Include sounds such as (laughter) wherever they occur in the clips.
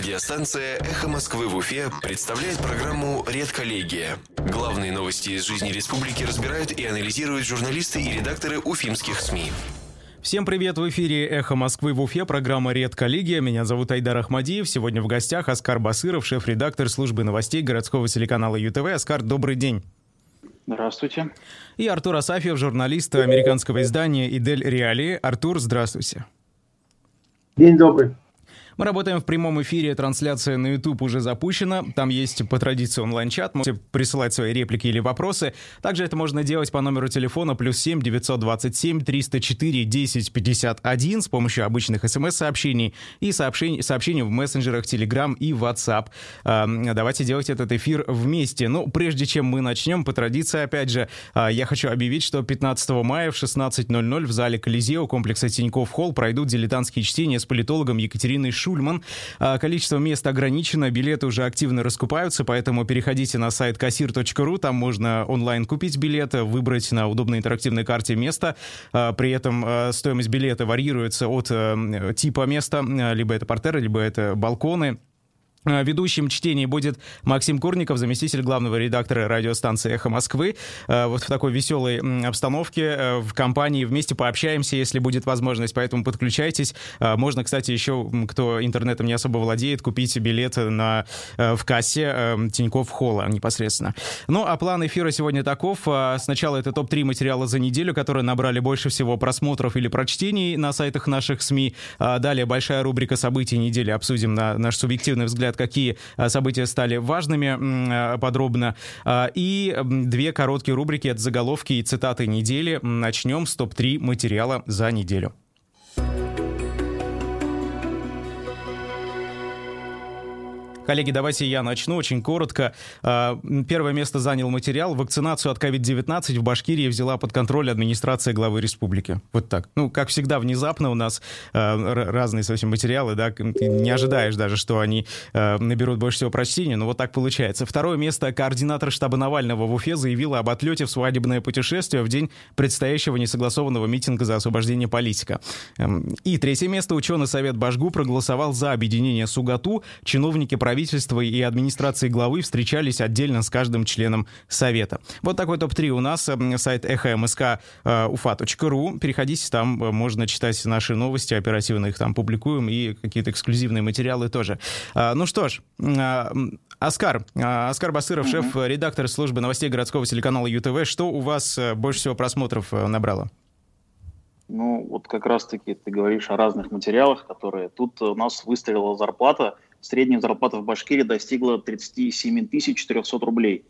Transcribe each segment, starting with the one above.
Радиостанция «Эхо Москвы» в Уфе представляет программу «Редколлегия». Главные новости из жизни республики разбирают и анализируют журналисты и редакторы уфимских СМИ. Всем привет! В эфире «Эхо Москвы» в Уфе, программа «Редколлегия». Меня зовут Айдар Ахмадиев. Сегодня в гостях Оскар Басыров, шеф-редактор службы новостей городского телеканала ЮТВ. Оскар, добрый день. Здравствуйте. И Артур Асафьев, журналист американского издания «Идель Реали». Артур, здравствуйте. День добрый. Мы работаем в прямом эфире, трансляция на YouTube уже запущена. Там есть по традиции онлайн-чат, можете присылать свои реплики или вопросы. Также это можно делать по номеру телефона плюс 7 927 304 10 51 с помощью обычных смс-сообщений и сообщений, сообщений в мессенджерах Telegram и WhatsApp. Давайте делать этот эфир вместе. Но ну, прежде чем мы начнем, по традиции, опять же, а, я хочу объявить, что 15 мая в 16.00 в зале Колизео комплекса Тинькофф Холл пройдут дилетантские чтения с политологом Екатериной Шу Шульман. А, количество мест ограничено, билеты уже активно раскупаются, поэтому переходите на сайт кассир.ру, там можно онлайн купить билеты, выбрать на удобной интерактивной карте место. А, при этом а, стоимость билета варьируется от э, типа места, либо это портеры, либо это балконы. Э, ведущим чтений будет Максим Курников, заместитель главного редактора радиостанции «Эхо Москвы». Э, вот в такой веселой обстановке э, в компании вместе пообщаемся, если будет возможность, поэтому подключайтесь. Можно, кстати, еще, кто интернетом не особо владеет, купить билет на, в кассе Тинькофф Холла непосредственно. Ну, а план эфира сегодня таков. Сначала это топ-3 материала за неделю, которые набрали больше всего просмотров или прочтений на сайтах наших СМИ. Далее большая рубрика «События недели». Обсудим на наш субъективный взгляд взгляд, какие а, события стали важными а, подробно. А, и две короткие рубрики, это заголовки и цитаты недели. Начнем с топ-3 материала за неделю. Коллеги, давайте я начну очень коротко. А, первое место занял материал. Вакцинацию от COVID-19 в Башкирии взяла под контроль администрация главы республики. Вот так. Ну, как всегда, внезапно у нас а, разные совсем материалы, да, не ожидаешь даже, что они а, наберут больше всего прочтений, но вот так получается. Второе место. Координатор штаба Навального в Уфе заявила об отлете в свадебное путешествие в день предстоящего несогласованного митинга за освобождение политика. Эм, и третье место. Ученый совет Башгу проголосовал за объединение СУГАТУ. Чиновники правительства правительства и администрации главы встречались отдельно с каждым членом совета. Вот такой топ-3 у нас. Сайт эхомск э, уфа.ру. Переходите, там э, можно читать наши новости, оперативно их там публикуем, и какие-то эксклюзивные материалы тоже. А, ну что ж, Оскар, Оскар Басыров, шеф-редактор службы новостей городского телеканала ЮТВ. Что у вас э, больше всего просмотров набрало? Ну, вот как раз-таки ты говоришь о разных материалах, которые... Тут у нас выстрелила зарплата – средняя зарплата в Башкирии достигла 37 400 рублей.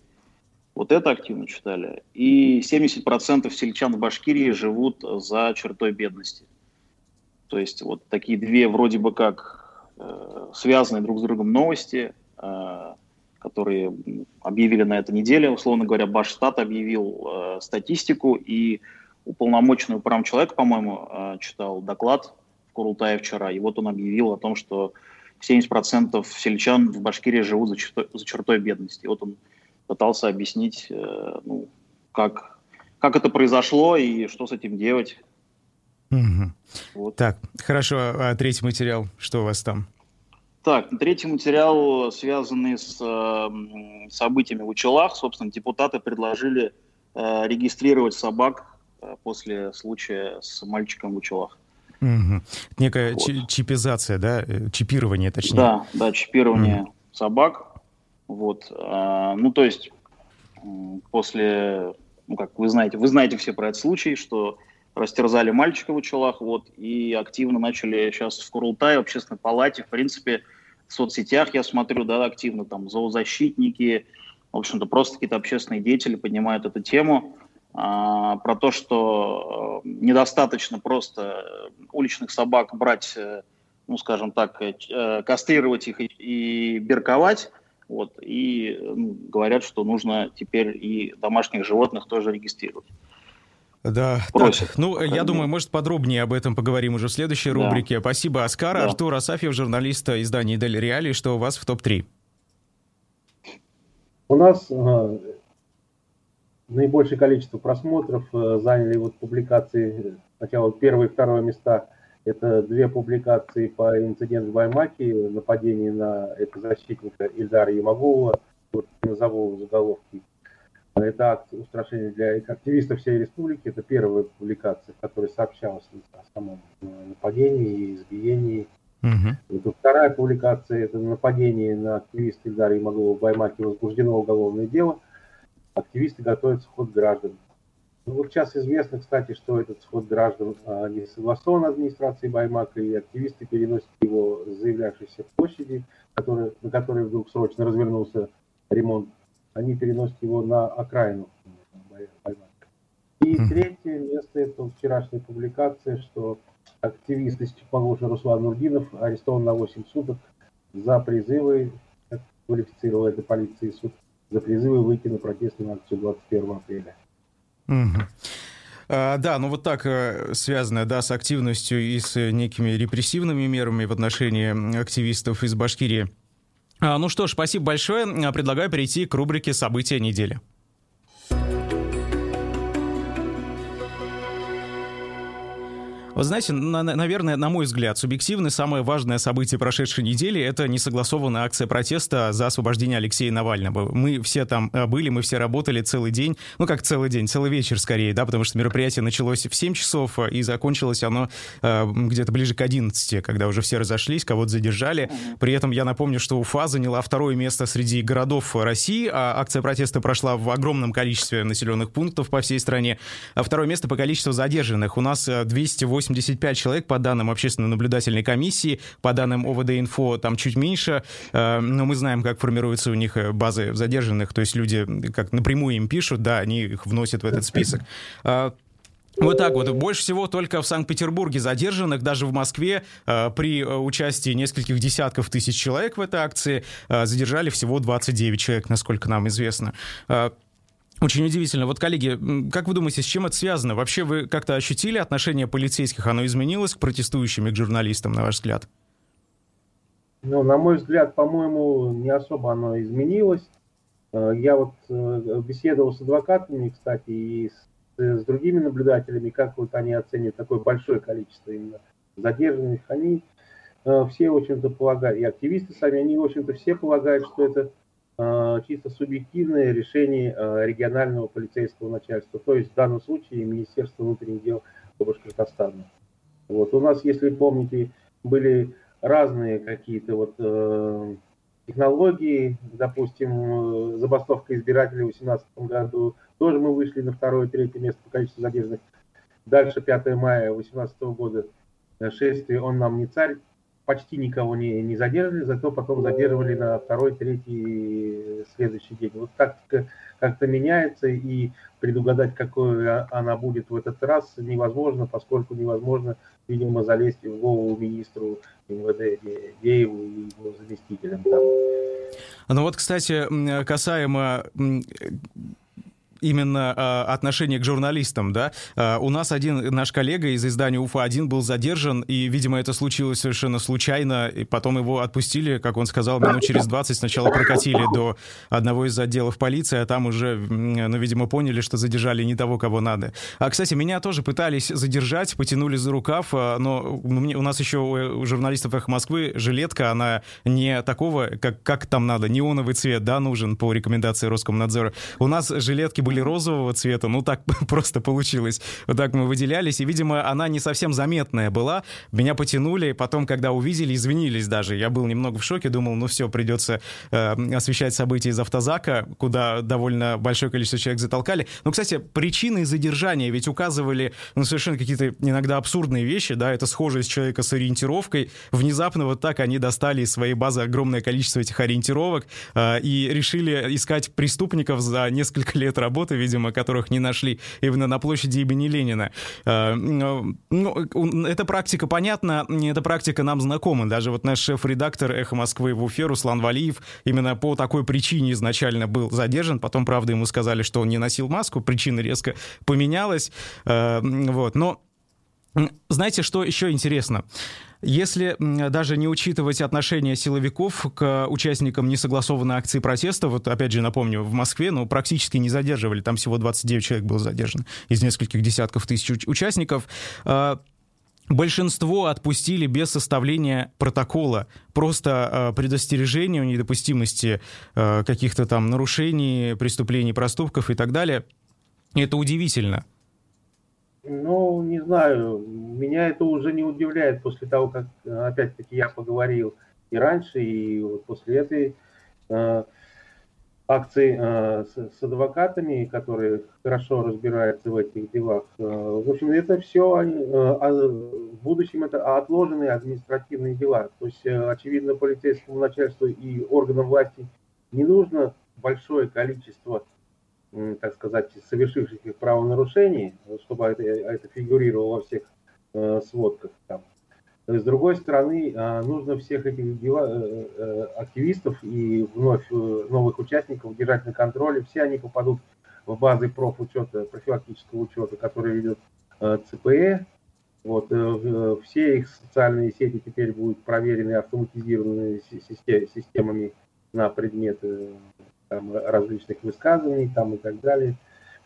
Вот это активно читали. И 70% сельчан в Башкирии живут за чертой бедности. То есть вот такие две вроде бы как э, связанные друг с другом новости, э, которые объявили на этой неделе. Условно говоря, Башстат объявил э, статистику, и уполномоченный прав человека, по-моему, э, читал доклад в Курултае вчера, и вот он объявил о том, что 70% сельчан в Башкирии живут за чертой, за чертой бедности. Вот он пытался объяснить, э, ну, как, как это произошло и что с этим делать. Угу. Вот. Так, хорошо. А третий материал, что у вас там? Так, третий материал, связанный с э, событиями в Учелах. Собственно, депутаты предложили э, регистрировать собак э, после случая с мальчиком в Учелах. Угу. Некая вот. чипизация, да, э, чипирование, точнее. Да, да, чипирование угу. собак. Вот, а, ну то есть после, ну как вы знаете, вы знаете все про этот случай, что растерзали мальчика в Учелах, вот, и активно начали сейчас в Курултае, в общественной палате, в принципе, в соцсетях я смотрю, да, активно там зоозащитники, в общем-то, просто какие-то общественные деятели поднимают эту тему. А, про то, что э, недостаточно просто уличных собак брать, э, ну, скажем так, э, кастрировать их и, берковать. Вот, и говорят, что нужно теперь и домашних животных тоже регистрировать. Да, Просят. Так, ну, я думаю, может, подробнее об этом поговорим уже в следующей да. рубрике. Спасибо, Оскар. Да. Артур Асафьев, журналист издания «Дель Реали». Что у вас в топ-3? У нас наибольшее количество просмотров э, заняли вот публикации, сначала первые и второе места. Это две публикации по инциденту в Баймаке, нападение на защитника Ильдара Ямагулова, вот назову заголовки. Это акт устрашения для активистов всей республики. Это первая публикация, в которой сообщалось о самом нападении и избиении. Угу. Это вторая публикация – это нападение на активиста Ильдара Ямагулова в Баймаке. Возбуждено уголовное дело. Активисты готовят сход граждан. Ну, вот сейчас известно, кстати, что этот сход граждан а, не согласован администрацией Баймака, и активисты переносят его с заявлявшейся площади, который, на которой вдруг срочно развернулся ремонт, они переносят его на окраину Баймака. И третье место – это вчерашняя публикация, что активист из Чепоголша Руслан Нурдинов арестован на 8 суток за призывы, как квалифицировал это полиция суд, за призывы выйти на протестную акцию 21 апреля. А, да, ну вот так э, связанное, да, с активностью и с некими репрессивными мерами в отношении активистов из Башкирии. А, ну что ж, спасибо большое. Предлагаю перейти к рубрике «События недели». Вы знаете, на, наверное, на мой взгляд, субъективно самое важное событие прошедшей недели — это несогласованная акция протеста за освобождение Алексея Навального. Мы все там э, были, мы все работали целый день, ну как целый день, целый вечер скорее, да, потому что мероприятие началось в 7 часов, э, и закончилось оно э, где-то ближе к 11, когда уже все разошлись, кого-то задержали. При этом я напомню, что Уфа заняла второе место среди городов России, а акция протеста прошла в огромном количестве населенных пунктов по всей стране. А второе место по количеству задержанных. У нас 208 85 человек по данным общественной наблюдательной комиссии, по данным ОВД-инфо там чуть меньше, э, но мы знаем, как формируются у них э, базы задержанных, то есть люди как напрямую им пишут, да, они их вносят в этот список. Э, вот так вот. Больше всего только в Санкт-Петербурге задержанных, даже в Москве при участии нескольких десятков тысяч человек в этой акции задержали всего 29 человек, насколько нам известно. Очень удивительно. Вот, коллеги, как вы думаете, с чем это связано? Вообще вы как-то ощутили отношение полицейских? Оно изменилось к протестующим и к журналистам, на ваш взгляд? Ну, на мой взгляд, по-моему, не особо оно изменилось. Э, я вот э, беседовал с адвокатами, кстати, и с, с другими наблюдателями, как вот они оценят такое большое количество именно задержанных. Они э, все, в общем-то, полагают, и активисты сами, они, в общем-то, все полагают, что это чисто субъективное решение э, регионального полицейского начальства, то есть в данном случае Министерство внутренних дел Башкортостана. Вот. У нас, если помните, были разные какие-то вот э, технологии, допустим, забастовка избирателей в 2018 году, тоже мы вышли на второе, третье место по количеству задержанных. Дальше 5 мая 2018 года шествие «Он нам не царь», почти никого не, не задерживали, зато потом задерживали на второй, третий, следующий день. Вот тактика как-то меняется, и предугадать, какой она будет в этот раз, невозможно, поскольку невозможно, видимо, залезть в голову министру МВД Дееву и его заместителям. Там. Ну вот, кстати, касаемо именно э, отношение к журналистам, да. Э, у нас один наш коллега из издания УФА-1 был задержан, и, видимо, это случилось совершенно случайно, и потом его отпустили, как он сказал, минут через 20 сначала прокатили до одного из отделов полиции, а там уже, ну, видимо, поняли, что задержали не того, кого надо. А, кстати, меня тоже пытались задержать, потянули за рукав, э, но у нас еще у журналистов «Эхо Москвы» жилетка, она не такого, как, как там надо, неоновый цвет, да, нужен по рекомендации Роскомнадзора. У нас жилетки были розового цвета, ну так (laughs) просто получилось. Вот так мы выделялись, и, видимо, она не совсем заметная была. Меня потянули, потом, когда увидели, извинились даже. Я был немного в шоке, думал, ну все, придется э, освещать события из автозака, куда довольно большое количество человек затолкали. Но, кстати, причины задержания ведь указывали ну, совершенно какие-то иногда абсурдные вещи, да, это схожесть человека с ориентировкой. Внезапно вот так они достали из своей базы огромное количество этих ориентировок э, и решили искать преступников за несколько лет работы работы, видимо, которых не нашли именно на площади имени Ленина. Э, ну, эта практика понятна, эта практика нам знакома. Даже вот наш шеф-редактор «Эхо Москвы» в Уфе Руслан Валиев именно по такой причине изначально был задержан. Потом, правда, ему сказали, что он не носил маску, причина резко поменялась. Э, вот, но знаете, что еще интересно? Если даже не учитывать отношение силовиков к участникам несогласованной акции протеста, вот опять же напомню, в Москве, ну, практически не задерживали, там всего 29 человек было задержано из нескольких десятков тысяч участников, а, Большинство отпустили без составления протокола. Просто э, предостережение о недопустимости э, каких-то там нарушений, преступлений, проступков и так далее. Это удивительно. Ну, не знаю, меня это уже не удивляет после того, как, опять-таки, я поговорил и раньше, и вот после этой э, акции э, с, с адвокатами, которые хорошо разбираются в этих делах. Э, в общем, это все э, в будущем это отложенные административные дела. То есть, э, очевидно, полицейскому начальству и органам власти не нужно большое количество, э, так сказать, совершивших их правонарушений, чтобы это, это фигурировало во всех э, сводках. Там. С другой стороны, а, нужно всех этих дела, э, э, активистов и вновь э, новых участников держать на контроле. Все они попадут в базы профучета, профилактического учета, который ведет ЦПЭ. Вот, все их социальные сети теперь будут проверены автоматизированными системами на предмет там, различных высказываний там, и так далее,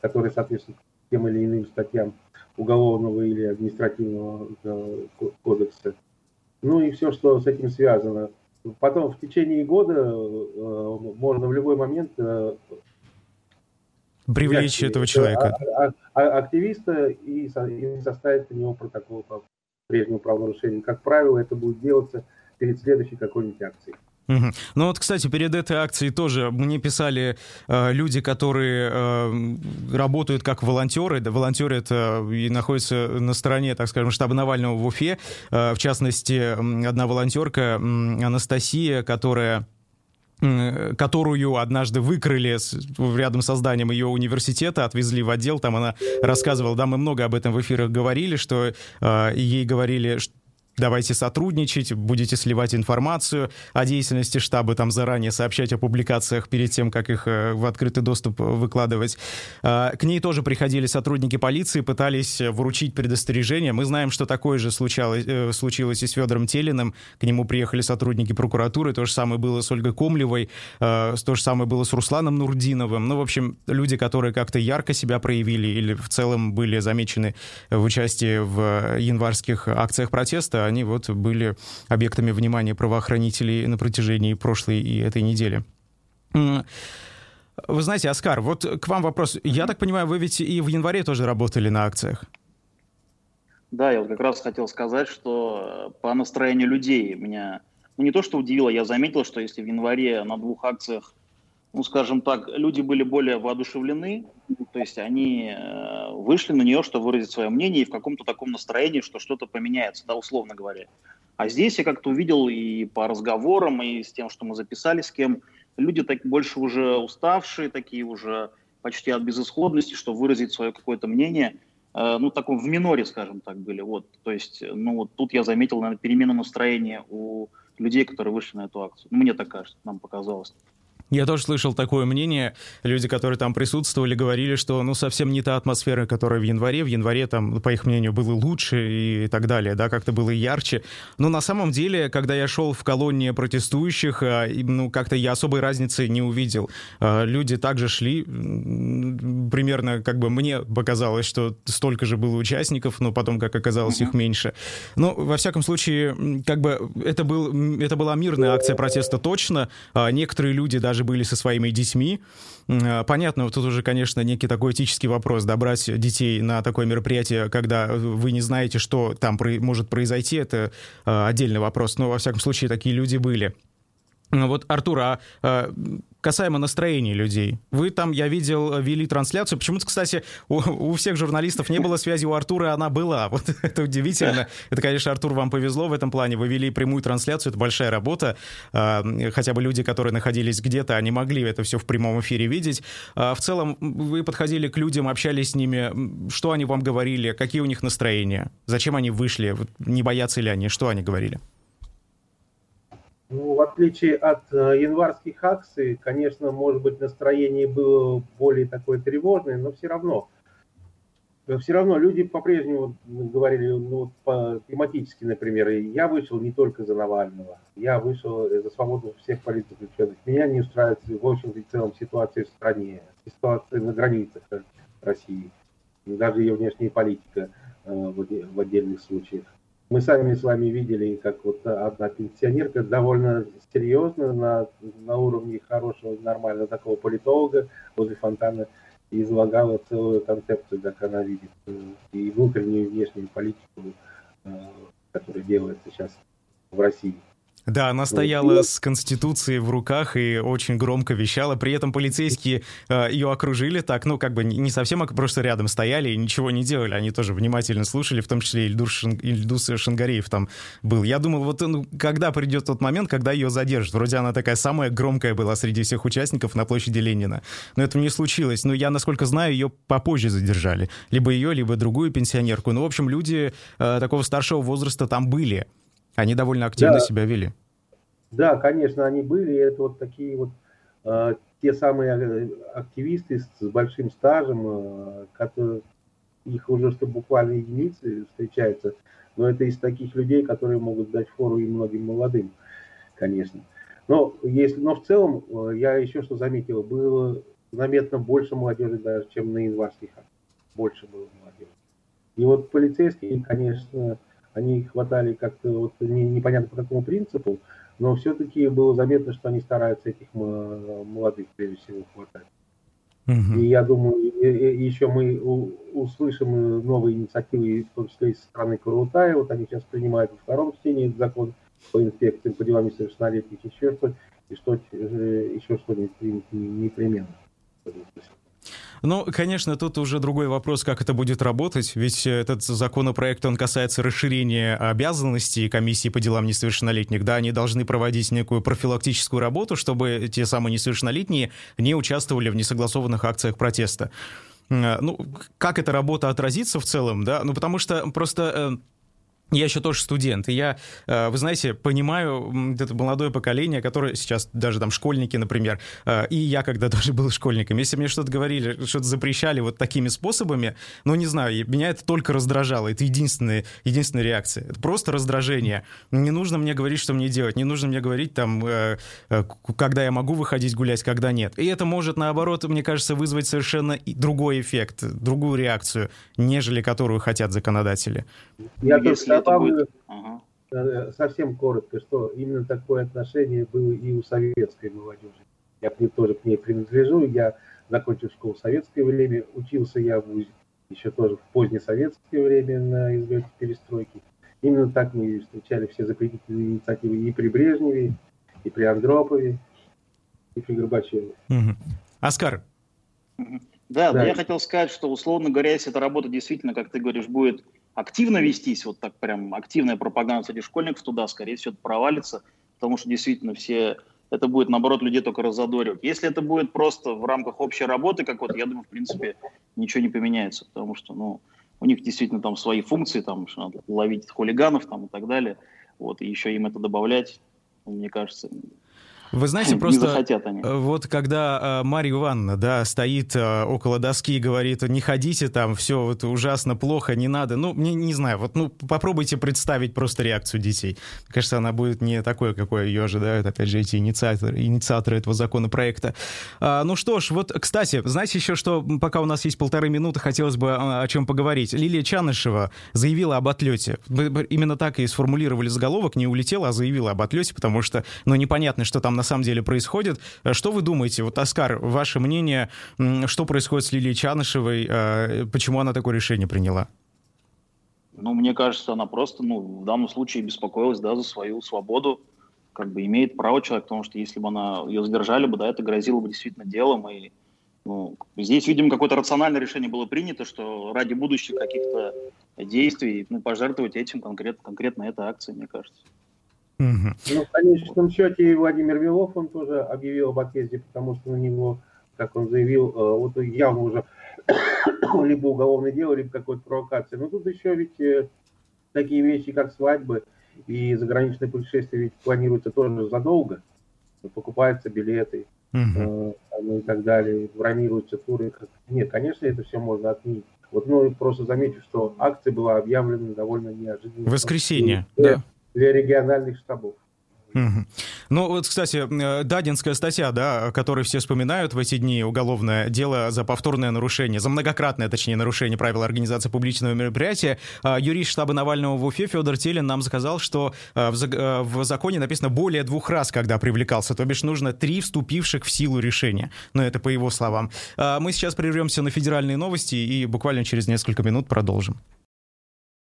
которые соответствуют тем или иным статьям уголовного или административного э, кодекса. Ну и все, что с этим связано. Потом в течение года э, можно в любой момент э, привлечь этого человека. А, а, а, активиста и, и составить на него протокол по прежнему правонарушению. Как правило, это будет делаться перед следующей какой-нибудь акцией. Ну вот, кстати, перед этой акцией тоже мне писали э, люди, которые э, работают как волонтеры, да, волонтерят э, и находятся на стороне, так скажем, штаба Навального в Уфе. Э, в частности, одна волонтерка Анастасия, которая которую однажды выкрали рядом со зданием ее университета, отвезли в отдел, там она рассказывала, да, мы много об этом в эфирах говорили, что э, ей говорили, что давайте сотрудничать, будете сливать информацию о деятельности штаба, там заранее сообщать о публикациях перед тем, как их э, в открытый доступ выкладывать. А, к ней тоже приходили сотрудники полиции, пытались вручить предостережение. Мы знаем, что такое же случалось, э, случилось и с Федором Телиным. К нему приехали сотрудники прокуратуры, то же самое было с Ольгой Комлевой, э, то же самое было с Русланом Нурдиновым. Ну, в общем, люди, которые как-то ярко себя проявили или в целом были замечены в участии в январских акциях протеста, они вот были объектами внимания правоохранителей на протяжении прошлой и этой недели. Вы знаете, Оскар, вот к вам вопрос. Я так понимаю, вы ведь и в январе тоже работали на акциях? Да, я вот как раз хотел сказать, что э, по настроению людей меня ну, не то, что удивило, я заметил, что если в январе на двух акциях ну, скажем так, люди были более воодушевлены, то есть они э, вышли на нее, чтобы выразить свое мнение и в каком-то таком настроении, что что-то поменяется, да, условно говоря. А здесь я как-то увидел и по разговорам, и с тем, что мы записали с кем, люди так больше уже уставшие, такие уже почти от безысходности, что выразить свое какое-то мнение, э, ну, таком в миноре, скажем так, были. Вот, то есть, ну, вот тут я заметил, наверное, перемену настроения у людей, которые вышли на эту акцию. Ну, мне так кажется, нам показалось. Я тоже слышал такое мнение. Люди, которые там присутствовали, говорили, что ну совсем не та атмосфера, которая в январе. В январе там, по их мнению, было лучше и так далее, да, как-то было ярче. Но на самом деле, когда я шел в колонне протестующих, а, ну как-то я особой разницы не увидел. А, люди также шли, примерно как бы мне показалось, что столько же было участников, но потом, как оказалось, их меньше. Но во всяком случае, как бы это, был, это была мирная акция протеста точно. А, некоторые люди даже даже были со своими детьми. А, понятно, тут уже, конечно, некий такой этический вопрос, добрать детей на такое мероприятие, когда вы не знаете, что там может произойти, это а, отдельный вопрос. Но, во всяком случае, такие люди были. Вот, Артур, а, а касаемо настроения людей. Вы там, я видел, вели трансляцию. Почему-то, кстати, у, у всех журналистов не было связи, у Артура она была. (laughs) Вот это удивительно. Это, конечно, Артур, вам повезло в этом плане. Вы вели прямую трансляцию, это большая работа. А, хотя бы люди, которые находились где-то, они могли это все в прямом эфире видеть. А, в целом, вы подходили к людям, общались с ними. Что они вам говорили? Какие у них настроения? Зачем они вышли? Не боятся ли они? Что они говорили? Ну, в отличие от э, январских акций, конечно, может быть, настроение было более такое тревожное, но все равно. Все равно люди по-прежнему говорили, ну, по, тематически, например, я вышел не только за Навального, я вышел за свободу всех политзаключенных. Меня не устраивает, в общем-то, в целом ситуация в стране, ситуация на границах России, даже ее внешняя политика э, в отдельных случаях. Мы сами с вами видели, как вот одна пенсионерка довольно серьезно на, на уровне хорошего, нормального такого политолога возле фонтана излагала целую концепцию, как она видит э, и внутреннюю, и внешнюю политику, э, которая делается сейчас в России. Да, она стояла с Конституцией в руках и очень громко вещала. При этом полицейские э, ее окружили так, ну, как бы не совсем, а просто рядом стояли и ничего не делали. Они тоже внимательно слушали, в том числе Ильдур Шин, Ильдус Шангареев там был. Я думал, вот ну, когда придет тот момент, когда ее задержат. Вроде она такая самая громкая была среди всех участников на площади Ленина. Но это не случилось. Но я, насколько знаю, ее попозже задержали. Либо ее, либо другую пенсионерку. Ну, в общем, люди э, такого старшего возраста там были. Они довольно активно да. себя вели. Да, конечно, они были. Это вот такие вот э, те самые э, активисты с, с большим стажем, э, которые их уже что буквально единицы встречаются, но это из таких людей, которые могут дать фору и многим молодым, конечно. Но, если, но в целом, э, я еще что заметил, было заметно больше молодежи даже, чем на январских. Больше было молодежи. И вот полицейские, конечно, они хватали как-то вот не, непонятно по какому принципу, но все-таки было заметно, что они стараются этих молодых прежде всего хватать. Угу. И я думаю, еще мы услышим новые инициативы, в том числе из страны Карутая. Вот они сейчас принимают во втором чтении закон по инспекциям по делам несовершеннолетних, еще что и что э, еще что-нибудь непременно. Ну, конечно, тут уже другой вопрос, как это будет работать, ведь этот законопроект, он касается расширения обязанностей комиссии по делам несовершеннолетних, да, они должны проводить некую профилактическую работу, чтобы те самые несовершеннолетние не участвовали в несогласованных акциях протеста. Ну, как эта работа отразится в целом, да, ну, потому что просто э, я еще тоже студент, и я, э, вы знаете, понимаю это молодое поколение, которое сейчас даже там школьники, например, э, и я когда (laughs) тоже был школьником, если мне что-то говорили, что-то запрещали вот такими способами, ну, не знаю, меня это только раздражало, это единственная, единственная реакция, это просто раздражение. Не нужно мне говорить, что мне делать, не нужно мне говорить там, э, когда я могу выходить гулять, когда нет. И это может, наоборот, мне кажется, вызвать совершенно другой эффект, другую реакцию, нежели которую хотят законодатели. Я Если добавлю ага. Э, совсем коротко, что именно такое отношение было и у советской молодежи. Я к ней тоже к ней принадлежу. Я закончил школу в советское время, учился я в ВУЗе еще тоже в позднесоветское время на излете перестройки. Именно так мы встречали все запретительные инициативы и при Брежневе, и при Андропове, и при Горбачеве. Угу. Оскар. Да, да, я хотел сказать, что, условно говоря, если эта работа действительно, как ты говоришь, будет активно вестись, вот так прям активная пропаганда среди школьников туда, скорее всего, это провалится, потому что действительно все это будет, наоборот, людей только разодоривать. Если это будет просто в рамках общей работы, как вот, я думаю, в принципе, ничего не поменяется, потому что, ну, у них действительно там свои функции, там, что надо ловить хулиганов там и так далее, вот, и еще им это добавлять, мне кажется, вы знаете, просто э, вот когда э, Марья Ивановна, да, стоит э, около доски и говорит, не ходите там, все вот ужасно, плохо, не надо, ну, мне не знаю, вот, ну, попробуйте представить просто реакцию детей. Мне кажется, она будет не такой, какой ее ожидают, опять же, эти инициаторы, инициаторы этого законопроекта. А, ну что ж, вот, кстати, знаете еще, что пока у нас есть полторы минуты, хотелось бы о, о чем поговорить. Лилия Чанышева заявила об отлете. Именно так и сформулировали заголовок, не улетела, а заявила об отлете, потому что, ну, непонятно, что там на самом деле происходит. Э, что вы думаете? Вот, Оскар, ваше мнение, что происходит с Лилией Чанышевой, э, почему она такое решение приняла? Ну, мне кажется, она просто, ну, в данном случае беспокоилась, да, за свою свободу, как бы имеет право человек, потому что если бы она ее задержали бы, да, это грозило бы действительно делом, и ну, здесь, видимо, какое-то рациональное решение было принято, что ради будущих каких-то действий, ну, пожертвовать этим конкретно, конкретно этой акцией, мне кажется. Угу. Ну, в конечном счете Владимир Вилов, он тоже объявил об отъезде, потому что на него, как он заявил, э, вот явно уже (coughs) либо уголовное дело, либо какой-то провокация. Но тут еще ведь э, такие вещи, как свадьбы и заграничные путешествия ведь планируются тоже задолго. Покупаются билеты угу. ну, и так далее, бронируются туры. Нет, конечно, это все можно отменить. Вот, ну, просто замечу, что акция была объявлена довольно неожиданно. Воскресенье, да для региональных штабов. Ну вот, кстати, э, Дадинская статья, да, которую все вспоминают в эти дни, уголовное дело за повторное нарушение, за многократное, точнее, нарушение правил организации публичного мероприятия. А, юрист штаба Навального в Уфе Федор Телин нам сказал, что э, э, в законе написано более двух раз, когда привлекался, то бишь нужно три вступивших в силу решения. Но это по его словам. А, мы сейчас прервемся на федеральные новости и буквально через несколько минут продолжим.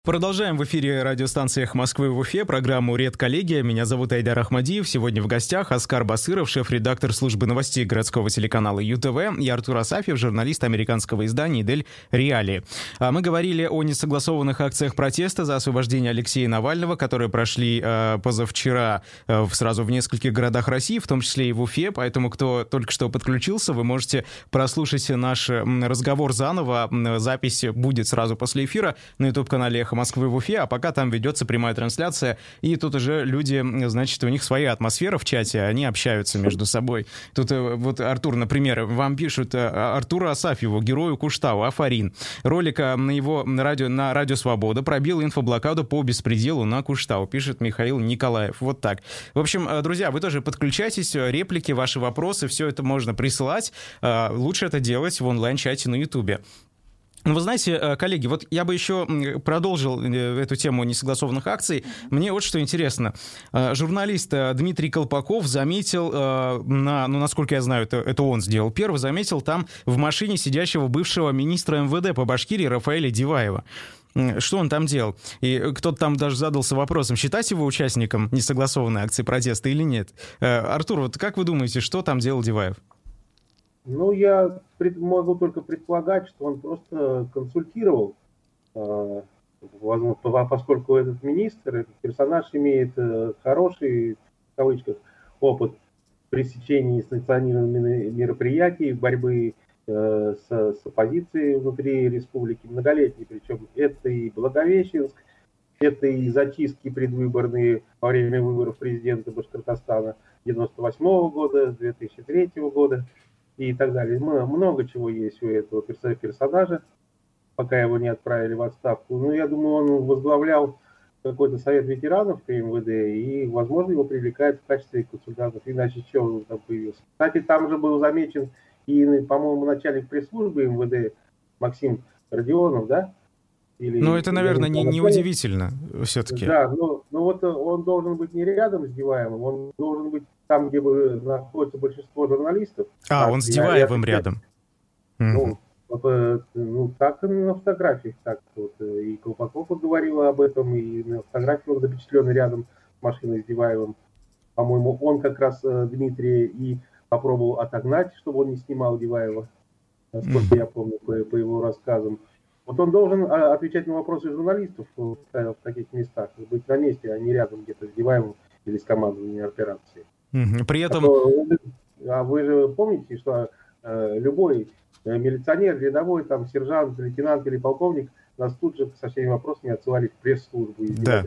Продолжаем в эфире радиостанциях Москвы в Уфе программу «Редколлегия». Меня зовут Айдар Ахмадиев. Сегодня в гостях Оскар Басыров, шеф-редактор службы новостей городского телеканала ЮТВ, и Артур Асафьев, журналист американского издания «Дель Реали». А мы говорили о несогласованных акциях протеста за освобождение Алексея Навального, которые прошли э, позавчера э, сразу в нескольких городах России, в том числе и в Уфе. Поэтому, кто только что подключился, вы можете прослушать наш разговор заново. Запись будет сразу после эфира на YouTube-канале «Эхо Москвы в Уфе, а пока там ведется прямая трансляция, и тут уже люди, значит, у них своя атмосфера в чате, они общаются между собой. Тут э, вот Артур, например, вам пишут э, Артуру Асафьеву, герою Куштау, Афарин. Ролик на его радио, на радио Свобода пробил инфоблокаду по беспределу на Куштау, пишет Михаил Николаев. Вот так. В общем, э, друзья, вы тоже подключайтесь, реплики, ваши вопросы, все это можно присылать. Лучше это делать в онлайн-чате на Ютубе. Ну, вы знаете, э, коллеги, вот я бы еще продолжил э, эту тему несогласованных акций. Мне вот что интересно. Э, журналист Дмитрий Колпаков заметил, на, ну, насколько я знаю, это, это он сделал первый, заметил там в машине сидящего бывшего министра МВД по Башкирии Рафаэля Диваева. Что он там делал? И кто-то там даже задался вопросом, считать его участником несогласованной акции протеста или нет. Артур, вот как вы думаете, что там делал Диваев? Ну, я пред, могу только предполагать, что он просто консультировал, э, возможно, поскольку этот министр, этот персонаж имеет э, хороший, в кавычках, опыт пресечения санкционированных мероприятий, борьбы э, с, с оппозицией внутри республики, многолетний, причем это и Благовещенск, это и зачистки предвыборные во время выборов президента Башкортостана 98 года, 2003 года – и так далее. Много чего есть у этого персонажа, пока его не отправили в отставку. Ну, я думаю, он возглавлял какой-то совет ветеранов при МВД, и, возможно, его привлекают в качестве консультантов, иначе чего он там появился. Кстати, там же был замечен и, по-моему, начальник пресс-службы МВД Максим Родионов, да? Или, ну, это, наверное, не, не удивительно все-таки. Да, но, но вот он должен быть не рядом с Диваемым, он должен быть там, где находится большинство журналистов. А, он с Диваевым рядом. Ну, mm ну, так на фотографиях, так вот. Э, и Колпаков говорил об этом, и на фотографии он запечатлен рядом с машиной с Диваевым. По-моему, он как раз э, Дмитрия и попробовал отогнать, чтобы он не снимал Диваева, насколько mm я помню по, по его рассказам. Вот он должен а, отвечать на вопросы журналистов в таких местах, быть на месте, а не рядом где-то с Диваевым или с командованием операции. При этом... А, вы же помните, что э, любой э, милиционер, рядовой, там, сержант, лейтенант или полковник нас тут же со всеми вопросами отсылали в пресс-службу. Да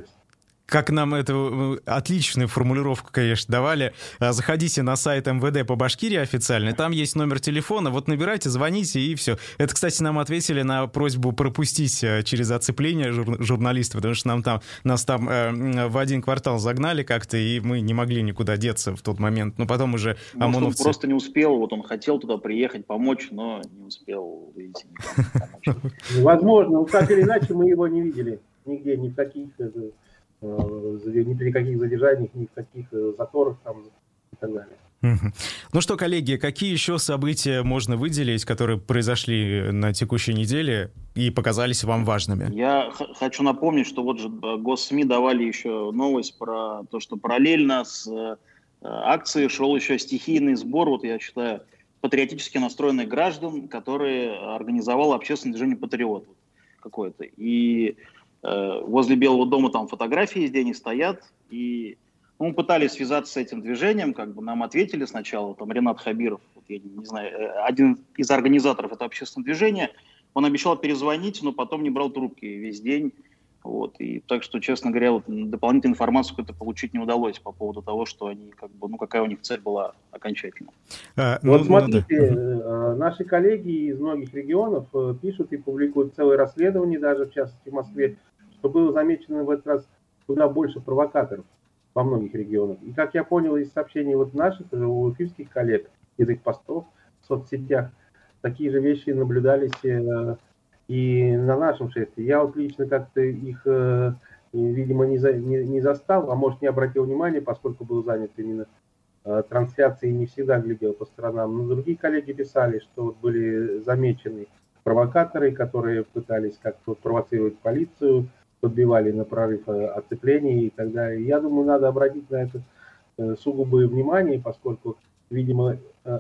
как нам эту э, отличную формулировку, конечно, давали. А, заходите на сайт МВД по Башкирии официальный, там есть номер телефона, вот набирайте, звоните и все. Это, кстати, нам ответили на просьбу пропустить э, через оцепление жур- журналистов, потому что нам там, нас там э, в один квартал загнали как-то, и мы не могли никуда деться в тот момент. Но потом уже Может, ОМОНовцы... он просто не успел, вот он хотел туда приехать, помочь, но не успел, видите. Возможно, так или иначе мы его не видели нигде, ни в каких Э, ни при каких задержаниях, ни в каких э, заторах там и так далее. Ну что, коллеги, какие еще события можно выделить, которые произошли на текущей неделе и показались вам важными? Я хочу напомнить, что вот же э, госсми давали еще новость про то, что параллельно с акцией шел еще стихийный сбор, вот я считаю, патриотически настроенных граждан, которые организовало общественное движение «Патриот» какое-то. И Э, возле Белого дома там фотографии везде они стоят, и ну, мы пытались связаться с этим движением, как бы нам ответили сначала, там Ренат Хабиров, вот, я не знаю, э, один из организаторов этого общественного движения, он обещал перезвонить, но потом не брал трубки весь день. Вот. И так что, честно говоря, вот, дополнительную информацию какую-то получить не удалось по поводу того, что они, как бы, ну, какая у них цель была окончательно. А, ну, вот смотрите, ну, да. наши коллеги из многих регионов пишут и публикуют целые расследования, даже в частности в Москве, что было замечено в этот раз куда больше провокаторов. во многих регионах. И как я понял из сообщений вот наших, у эфирских коллег, из их постов в соцсетях, такие же вещи наблюдались и на нашем шествии. Я вот лично как-то их, видимо, не, за, не, не застал, а может не обратил внимания, поскольку был занят именно трансляцией, не всегда глядел по сторонам. Но другие коллеги писали, что вот были замечены провокаторы, которые пытались как-то провоцировать полицию, подбивали на прорыв э, оцепления и так далее. Я думаю, надо обратить на это э, сугубое внимание, поскольку, видимо, э,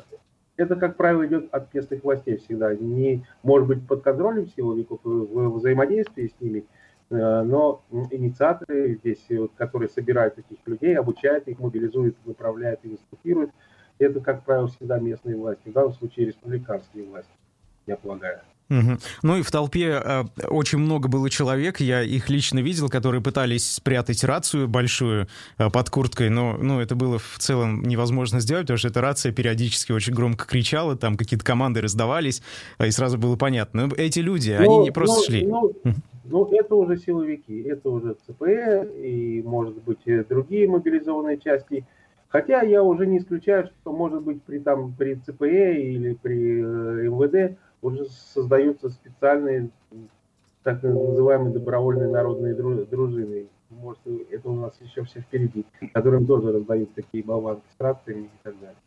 это, как правило, идет от местных властей всегда. Не может быть под контролем силовиков в взаимодействии с ними, но инициаторы здесь, которые собирают этих людей, обучают их, мобилизуют, направляют и инструктируют, это, как правило, всегда местные власти, в данном случае республиканские власти, я полагаю. Угу. Ну и в толпе э, очень много было человек, я их лично видел, которые пытались спрятать рацию большую э, под курткой, но ну, это было в целом невозможно сделать, потому что эта рация периодически очень громко кричала, там какие-то команды раздавались, э, и сразу было понятно. Но эти люди, ну, они не просто ну, шли. Ну, ну, это уже силовики, это уже ЦПЭ и, может быть, другие мобилизованные части. Хотя я уже не исключаю, что, может быть, при, там, при ЦПЭ или при э, МВД уже создаются специальные так называемые добровольные народные дружины. Может, это у нас еще все впереди, которым тоже раздают такие болванки с рациями и так далее.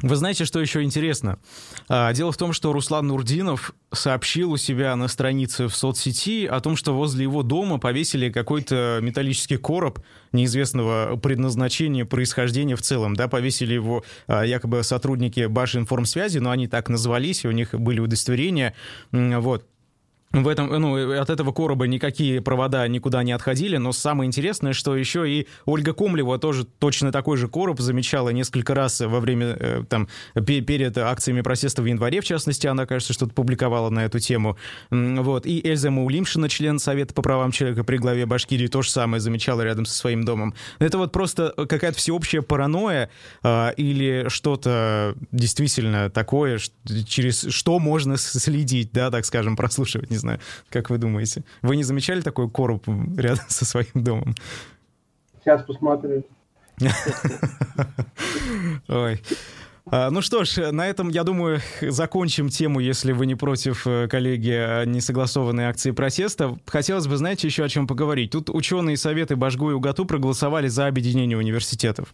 Вы знаете, что еще интересно? А, дело в том, что Руслан Нурдинов сообщил у себя на странице в соцсети о том, что возле его дома повесили какой-то металлический короб неизвестного предназначения, происхождения в целом. Да, повесили его а, якобы сотрудники Башинформсвязи, но они так назвались, и у них были удостоверения. Вот в этом, ну, от этого короба никакие провода никуда не отходили, но самое интересное, что еще и Ольга Комлева тоже точно такой же короб замечала несколько раз во время, э, там, перед акциями протеста в январе, в частности, она, кажется, что-то публиковала на эту тему. Вот. И Эльза Маулимшина, член Совета по правам человека при главе Башкирии, то же самое замечала рядом со своим домом. Это вот просто какая-то всеобщая паранойя э, или что-то действительно такое, через что можно следить, да, так скажем, прослушивать, не знаю, как вы думаете. Вы не замечали такой короб рядом со своим домом? Сейчас посмотрю. Ой. А, ну что ж, на этом, я думаю, закончим тему, если вы не против, э, коллеги, несогласованной акции протеста. Хотелось бы, знаете, еще о чем поговорить. Тут ученые советы Башгу и УГАТУ проголосовали за объединение университетов.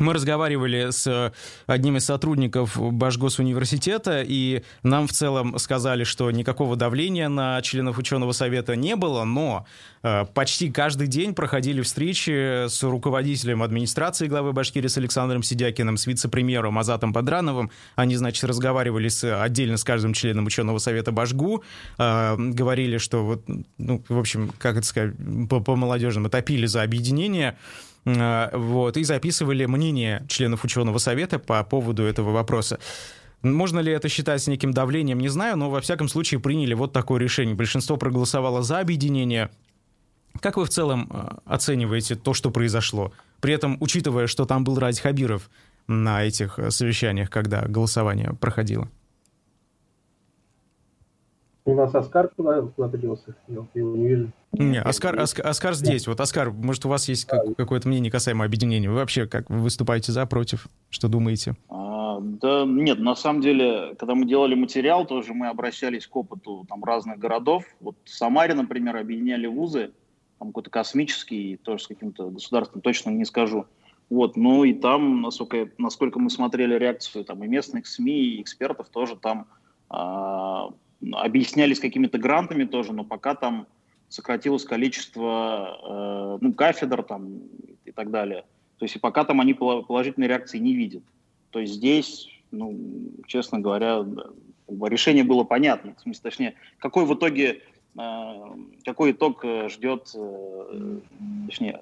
Мы разговаривали с одним из сотрудников Башгосуниверситета, и нам в целом сказали, что никакого давления на членов ученого совета не было, но э, почти каждый день проходили встречи с руководителем администрации главы Башкирии с Александром Сидякиным, с вице-премьером Азатом Подрановым. Они, значит, разговаривали с, отдельно с каждым членом ученого совета Башгу, э, говорили, что вот, ну, в общем, как это сказать, по-молодежному, топили за объединение. А, вот, и записывали мнение членов ученого совета по поводу этого вопроса. Можно ли это считать неким давлением, не знаю, но во всяком случае приняли вот такое решение. Большинство проголосовало за объединение. Как вы в целом а, оцениваете то, что произошло? При этом, учитывая, что там был Ради Хабиров на этих а, совещаниях, когда голосование проходило. У нас Оскар куда, куда-то делся, я его не вижу. Не, Оскар, Оскар, Оскар здесь. Вот, Оскар, может, у вас есть как, какое-то мнение касаемо объединения? Вы вообще как вы выступаете за, против? Что думаете? А, да нет, на самом деле, когда мы делали материал, тоже мы обращались к опыту там, разных городов. Вот в Самаре, например, объединяли вузы, там какой-то космический, тоже с каким-то государством, точно не скажу. Вот, ну и там, насколько, насколько мы смотрели реакцию там, и местных СМИ, и экспертов, тоже там а, объяснялись какими-то грантами тоже, но пока там сократилось количество э, ну, кафедр там, и так далее. То есть и пока там они положительной реакции не видят. То есть здесь, ну, честно говоря, решение было понятно. В смысле, точнее, какой в итоге, э, какой итог э, ждет, э, точнее,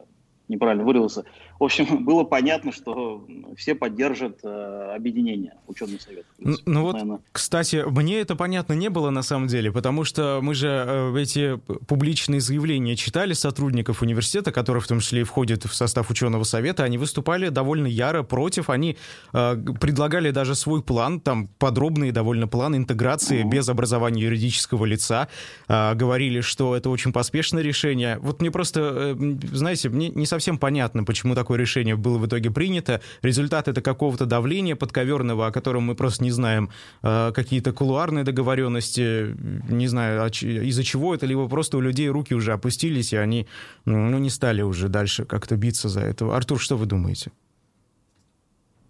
неправильно выразился, в общем, (laughs) было понятно, что все поддержат э, объединение ученых советов. Ну вот, наверное. кстати, мне это понятно не было на самом деле, потому что мы же э, эти публичные заявления читали сотрудников университета, которые в том числе и входят в состав ученого совета, они выступали довольно яро против, они э, предлагали даже свой план, там подробный довольно план интеграции угу. без образования юридического лица, э, говорили, что это очень поспешное решение. Вот мне просто, э, знаете, мне не совсем понятно, почему так такое решение было в итоге принято. Результат это какого-то давления подковерного, о котором мы просто не знаем, э, какие-то кулуарные договоренности, не знаю, из-за чего это, либо просто у людей руки уже опустились, и они ну, не стали уже дальше как-то биться за это. Артур, что вы думаете?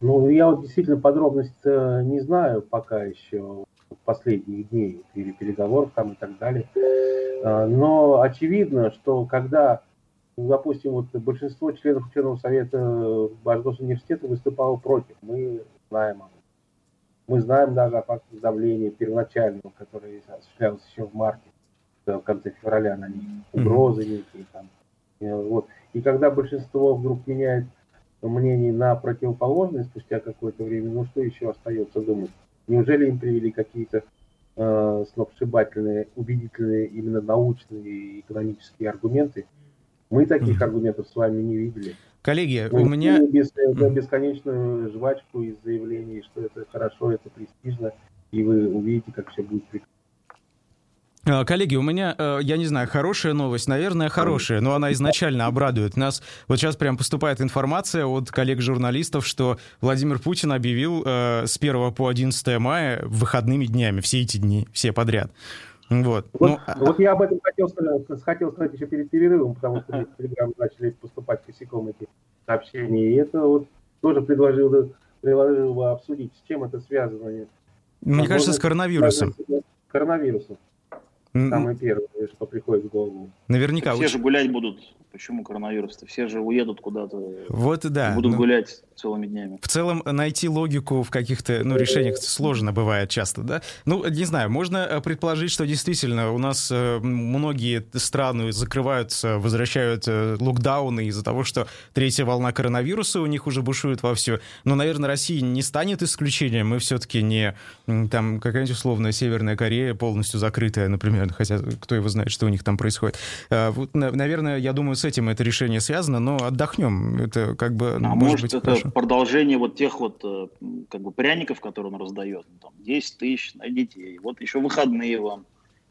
Ну, я вот действительно подробности не знаю пока еще последних дней или переговоров там и так далее. Э, но очевидно, что когда ну, допустим, вот большинство членов ученого совета Башгосуниверситета выступало против. Мы знаем об этом. Мы знаем даже о фактах давления первоначального, которое осуществлялось еще в марте, в конце февраля на них, угрозы некие там. Вот. И когда большинство вдруг меняет мнение на противоположное спустя какое-то время, ну что еще остается думать? Неужели им привели какие-то э, сногсшибательные, убедительные именно научные и экономические аргументы, мы таких аргументов с вами не видели. Коллеги, Мы у меня... Без, бесконечную жвачку из заявлений, что это хорошо, это престижно, и вы увидите, как все будет прекрасно. А, коллеги, у меня, э, я не знаю, хорошая новость, наверное, хорошая, но она изначально обрадует нас. Вот сейчас прям поступает информация от коллег-журналистов, что Владимир Путин объявил э, с 1 по 11 мая выходными днями, все эти дни, все подряд. Вот. Вот, ну, а, вот я об этом хотел сказать, хотел сказать еще перед перерывом, потому что в Телеграм начали поступать косяком эти сообщения. И это вот тоже предложил, предложил бы обсудить, с чем это связано. Мне кажется, с коронавирусом. С коронавирусом. Самое первое, что приходит в голову. Наверняка. Все же гулять будут. Почему коронавирус-то? Все же уедут куда-то. Вот да. Будут ну, гулять целыми днями. В целом найти логику в каких-то ну, решениях сложно бывает часто, да? Ну, не знаю, можно э, предположить, что действительно у нас э, многие страны закрываются, возвращают э, локдауны из-за того, что третья волна коронавируса у них уже бушует вовсю. Но, наверное, Россия не станет исключением. Мы все-таки не там какая-нибудь условная Северная Корея полностью закрытая, например, хотя кто его знает, что у них там происходит. Вот, наверное, я думаю, с этим это решение связано, но отдохнем. Это как бы а может, может быть это хорошо. продолжение вот тех вот э, как бы пряников, которые он раздает. Ну, там 10 тысяч на детей. Вот еще выходные вам.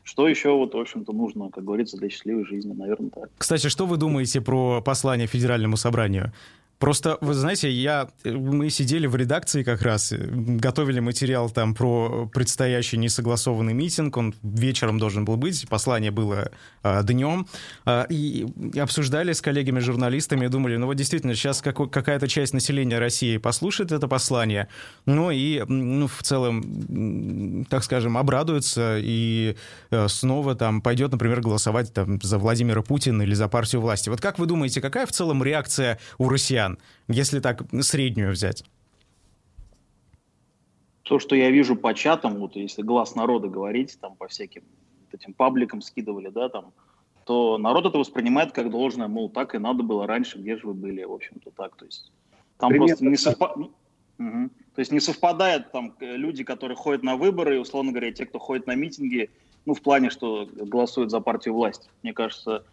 Что еще, вот, в общем-то, нужно, как говорится, для счастливой жизни, наверное, так. Кстати, что вы думаете про послание Федеральному собранию? Просто, вы знаете, я, мы сидели в редакции как раз, готовили материал там про предстоящий несогласованный митинг, он вечером должен был быть, послание было а, днем, а, и обсуждали с коллегами-журналистами, думали, ну вот действительно, сейчас какой, какая-то часть населения России послушает это послание, ну и, ну, в целом, так скажем, обрадуется и а, снова там пойдет, например, голосовать там за Владимира Путина или за партию власти. Вот как вы думаете, какая в целом реакция у россиян? Россиян, если так среднюю взять? То, что я вижу по чатам, вот если глаз народа говорить, там по всяким этим пабликам скидывали, да, там, то народ это воспринимает как должное, мол, так и надо было раньше, где же вы были, в общем-то так, то есть там Привет, просто не совпадает. Угу. То есть не совпадает там люди, которые ходят на выборы, и, условно говоря, те, кто ходит на митинги, ну, в плане, что голосуют за партию власти. Мне кажется,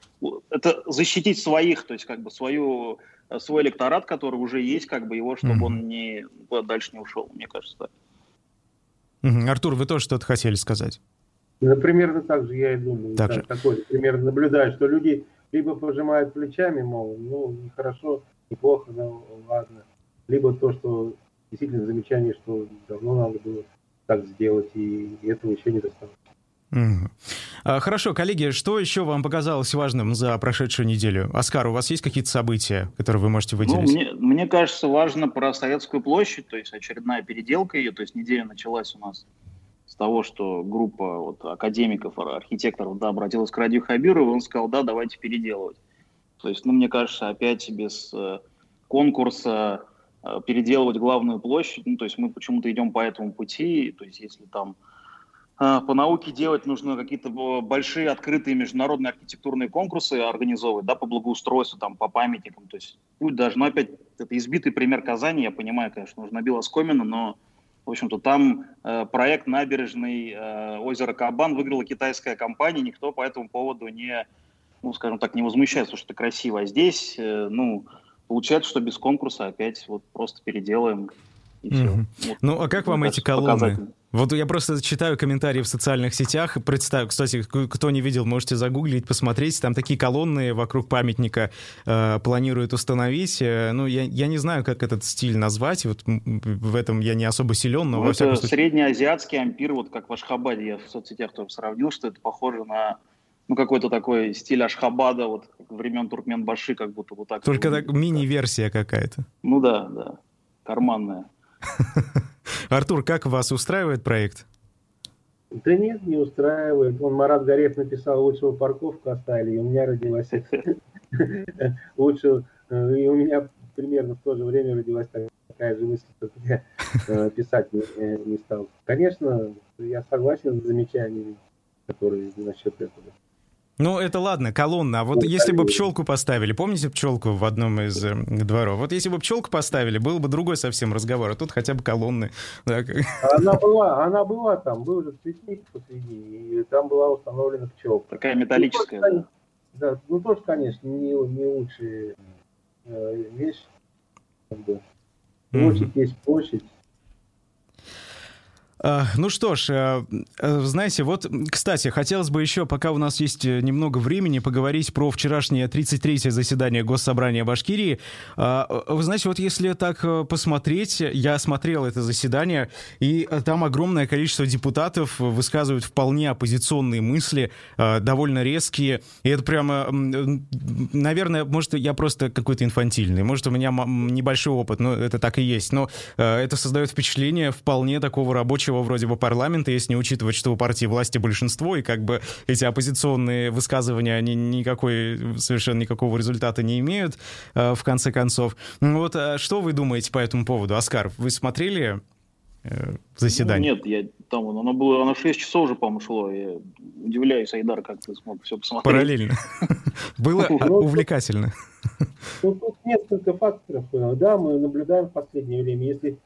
это защитить своих, то есть как бы свою Э, свой электорат, который уже есть, как бы его, чтобы mm-hmm. он не дальше не ушел, мне кажется. Так. Mm-hmm. Артур, вы тоже что-то хотели сказать? Ну, примерно так же я и думаю. Так, так такой примерно наблюдаю, что люди либо пожимают плечами, мол, ну, нехорошо, неплохо, ну, ладно. Либо то, что действительно замечание, что давно надо было так сделать, и этого еще недостаточно. А, хорошо, коллеги, что еще вам показалось важным за прошедшую неделю? Оскар, у вас есть какие-то события, которые вы можете выделить? Ну, мне, мне кажется, важно про Советскую площадь, то есть очередная переделка ее, то есть неделя началась у нас с того, что группа вот, академиков, архитекторов да, обратилась к Радию Хабирову, и он сказал, да, давайте переделывать. То есть, ну, мне кажется, опять без э, конкурса э, переделывать главную площадь, ну, то есть мы почему-то идем по этому пути, то есть если там а, по науке делать нужно какие-то большие открытые международные архитектурные конкурсы организовывать, да, по благоустройству, там, по памятникам. То есть путь даже, ну, опять, это избитый пример Казани, я понимаю, конечно, нужно набил оскомину, но, в общем-то, там э, проект набережный э, озера Кабан выиграла китайская компания, никто по этому поводу не, ну, скажем так, не возмущается, что это красиво. А здесь, э, ну, получается, что без конкурса опять вот просто переделаем и все. Mm-hmm. Вот, ну, а как вам эти колонны? Вот я просто читаю комментарии в социальных сетях. Представь, кстати, кто не видел, можете загуглить, посмотреть. Там такие колонны вокруг памятника э, планируют установить. Э, ну, я, я не знаю, как этот стиль назвать. Вот в этом я не особо силен, но ну, во всяком случае... среднеазиатский ампир, вот как в Ашхабаде я в соцсетях тоже сравнил, что это похоже на ну, какой-то такой стиль Ашхабада, вот времен Туркменбаши, как будто вот так. Только так, мини-версия какая-то. Ну да, да, карманная. (laughs) Артур, как вас устраивает проект? Да нет, не устраивает. Он Марат Горев написал, лучшего парковку оставили, и у меня родилась (laughs) лучше, э, и у меня примерно в то же время родилась такая же мысль, что я э, писать э, не стал. Конечно, я согласен с замечаниями, которые насчет этого. Ну, это ладно, колонна. А вот если бы пчелку поставили, помните пчелку в одном из э, дворов? Вот если бы пчелку поставили, был бы другой совсем разговор, а тут хотя бы колонны. Да. Она была, она была там, был же цветник посреди, и там была установлена пчелка. Такая металлическая. Ну, тоже, да, ну тоже, конечно, не, не лучшая э, вещь. Как бы. Площадь mm-hmm. есть площадь. Ну что ж, э, э, знаете, вот, кстати, хотелось бы еще, пока у нас есть э, немного времени, поговорить про вчерашнее 33-е заседание Госсобрания Башкирии. А, вы знаете, вот если так посмотреть, я смотрел это заседание, и там огромное количество депутатов высказывают вполне оппозиционные мысли, довольно резкие, и это прямо, наверное, может, я просто какой-то инфантильный, может, у меня небольшой опыт, но это так и есть, но это создает впечатление вполне такого рабочего будущего вроде бы парламента, если не учитывать, что у партии власти большинство, и как бы эти оппозиционные высказывания, они никакой, совершенно никакого результата не имеют, э, в конце концов. Вот а что вы думаете по этому поводу? Оскар, вы смотрели э, заседание? Ну, нет, я там, оно было, оно 6 часов уже, по-моему, шло. Я удивляюсь, Айдар, как ты смог все посмотреть. Параллельно. (laughs) Было ну, увлекательно. Ну, тут несколько факторов. Да, мы наблюдаем в последнее время. Если,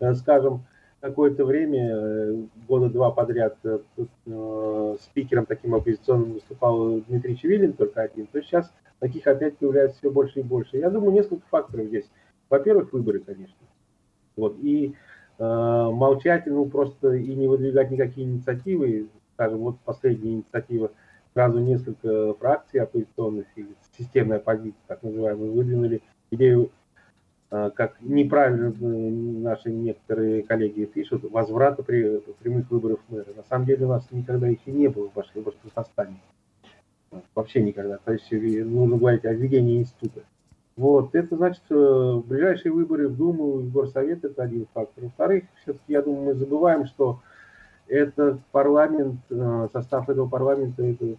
э, скажем, какое-то время, э, года два подряд, э, э, спикером таким оппозиционным выступал Дмитрий Чевилин, только один, то сейчас таких опять появляется все больше и больше. Я думаю, несколько факторов здесь. Во-первых, выборы, конечно. Вот. И э, молчать, ну, просто и не выдвигать никакие инициативы. Скажем, вот последняя инициатива, сразу несколько фракций оппозиционных, или системная оппозиция, так называемая, выдвинули идею как неправильно э, наши некоторые коллеги пишут, возврата при прямых выборов мэра. На самом деле у нас никогда их и не было в Башкирском составе. Вообще никогда. То есть э, нужно говорить о введении института. Вот, это значит, э, ближайшие выборы в Думу и в Горсовет – это один фактор. Во-вторых, все-таки, я думаю, мы забываем, что это парламент, состав этого парламента – это,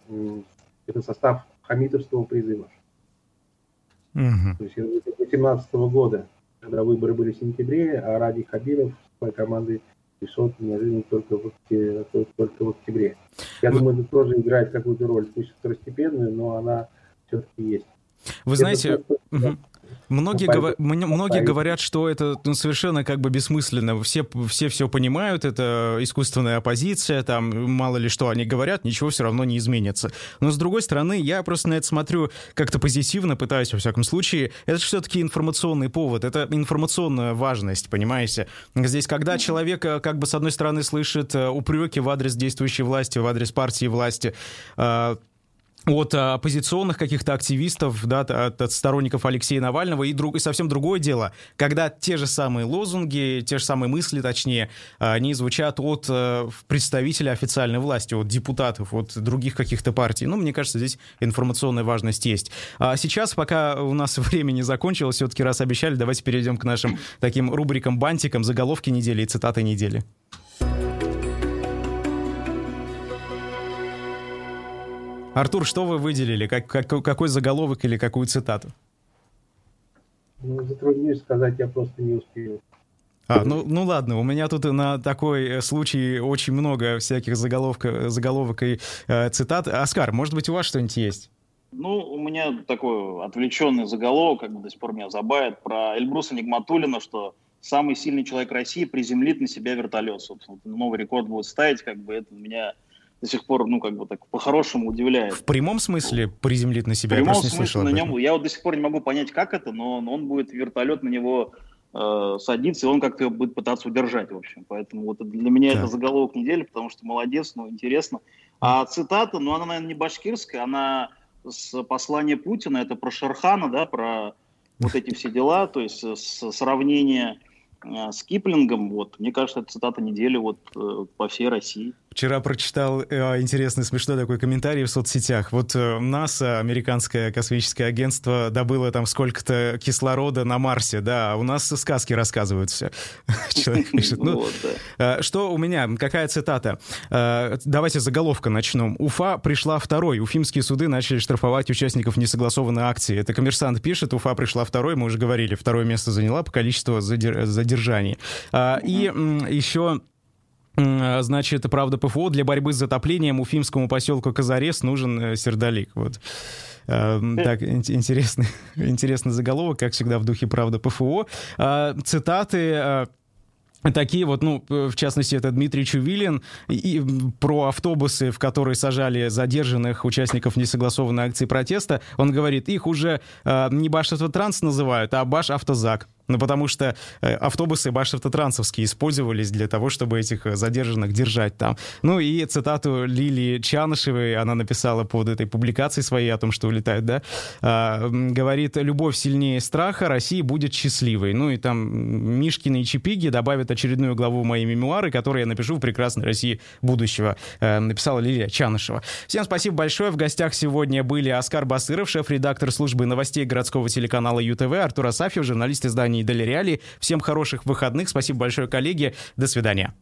это состав Хамитовского призыва. Угу. То есть 2018 года, когда выборы были в сентябре, а Ради Хабиров своей командой пришел неожиданно только в, октябре, только в октябре. Я Вы... думаю, это тоже играет какую-то роль, пусть второстепенную, но она все-таки есть. Вы это знаете, просто, Многие, гов... многие говорят, что это ну, совершенно как бы бессмысленно. Все, все все понимают, это искусственная оппозиция, там мало ли что они говорят, ничего все равно не изменится. Но с другой стороны, я просто на это смотрю как-то позитивно, пытаюсь во всяком случае. Это же все-таки информационный повод, это информационная важность, понимаете? Здесь, когда человек э, как бы с одной стороны слышит э, упреки в адрес действующей власти, в адрес партии власти, э, от а, оппозиционных каких-то активистов, да, от, от сторонников Алексея Навального, и, друг, и совсем другое дело, когда те же самые лозунги, те же самые мысли, точнее, они звучат от э, представителей официальной власти, от депутатов, от других каких-то партий. Ну, мне кажется, здесь информационная важность есть. А сейчас, пока у нас (laughs) время не закончилось, все-таки раз обещали, давайте перейдем к нашим таким рубрикам-бантикам, заголовки недели и цитаты недели. Артур, что вы выделили? Как, как, какой заголовок или какую цитату? Ну, затруднюсь сказать, я просто не успел. А, ну, ну ладно, у меня тут на такой э, случай очень много всяких заголовок, заголовок и э, цитат. Оскар, может быть, у вас что-нибудь есть? Ну, у меня такой отвлеченный заголовок, как бы до сих пор меня забавит, про Эльбруса Нигматулина, что самый сильный человек России приземлит на себя вертолет. Собственно, новый рекорд будет ставить, как бы это меня до сих пор, ну, как бы так по-хорошему удивляет. В прямом смысле приземлит на себя? В прямом смысле на нем. Я вот до сих пор не могу понять, как это, но он будет вертолет на него э, садиться, и он как-то его будет пытаться удержать, в общем. Поэтому вот для меня да. это заголовок недели, потому что молодец, ну, интересно. А цитата, ну, она, наверное, не башкирская, она с послания Путина, это про Шерхана, да, про вот эти все дела, (laughs) то есть с сравнения э, с Киплингом, вот, мне кажется, это цитата недели вот э, по всей России. Вчера прочитал э, интересный, смешной такой комментарий в соцсетях. Вот э, НАСА, американское космическое агентство, добыло там сколько-то кислорода на Марсе, да, а у нас сказки рассказывают все. (laughs) Человек пишет. Ну, э, что у меня? Какая цитата? Э, давайте заголовка начнем. Уфа пришла второй. Уфимские суды начали штрафовать участников несогласованной акции. Это коммерсант пишет, Уфа пришла второй, мы уже говорили, второе место заняла по количеству задержаний. А, и еще значит, правда, ПФО для борьбы с затоплением уфимскому поселку Казарес нужен э, сердолик. Вот. А, так, интересный, (laughs) интересный заголовок, как всегда, в духе правда ПФО. А, цитаты Такие вот, ну, в частности, это Дмитрий Чувилин и про автобусы, в которые сажали задержанных участников несогласованной акции протеста. Он говорит, их уже э, не Башавтотранс называют, а Баш Автозак. Ну, потому что э, автобусы башавтотрансовские использовались для того, чтобы этих э, задержанных держать там. Ну и цитату Лилии Чанышевой она написала под этой публикацией своей о том, что улетают, да, а, говорит, любовь сильнее страха, Россия будет счастливой. Ну и там Мишкины и Чипиги добавят очередную главу мои мемуары, которые я напишу в «Прекрасной России будущего», э, написала Лилия Чанышева. Всем спасибо большое. В гостях сегодня были Оскар Басыров, шеф-редактор службы новостей городского телеканала ЮТВ, Артур Асафьев, журналист издания компании Долериали. Всем хороших выходных. Спасибо большое, коллеги. До свидания.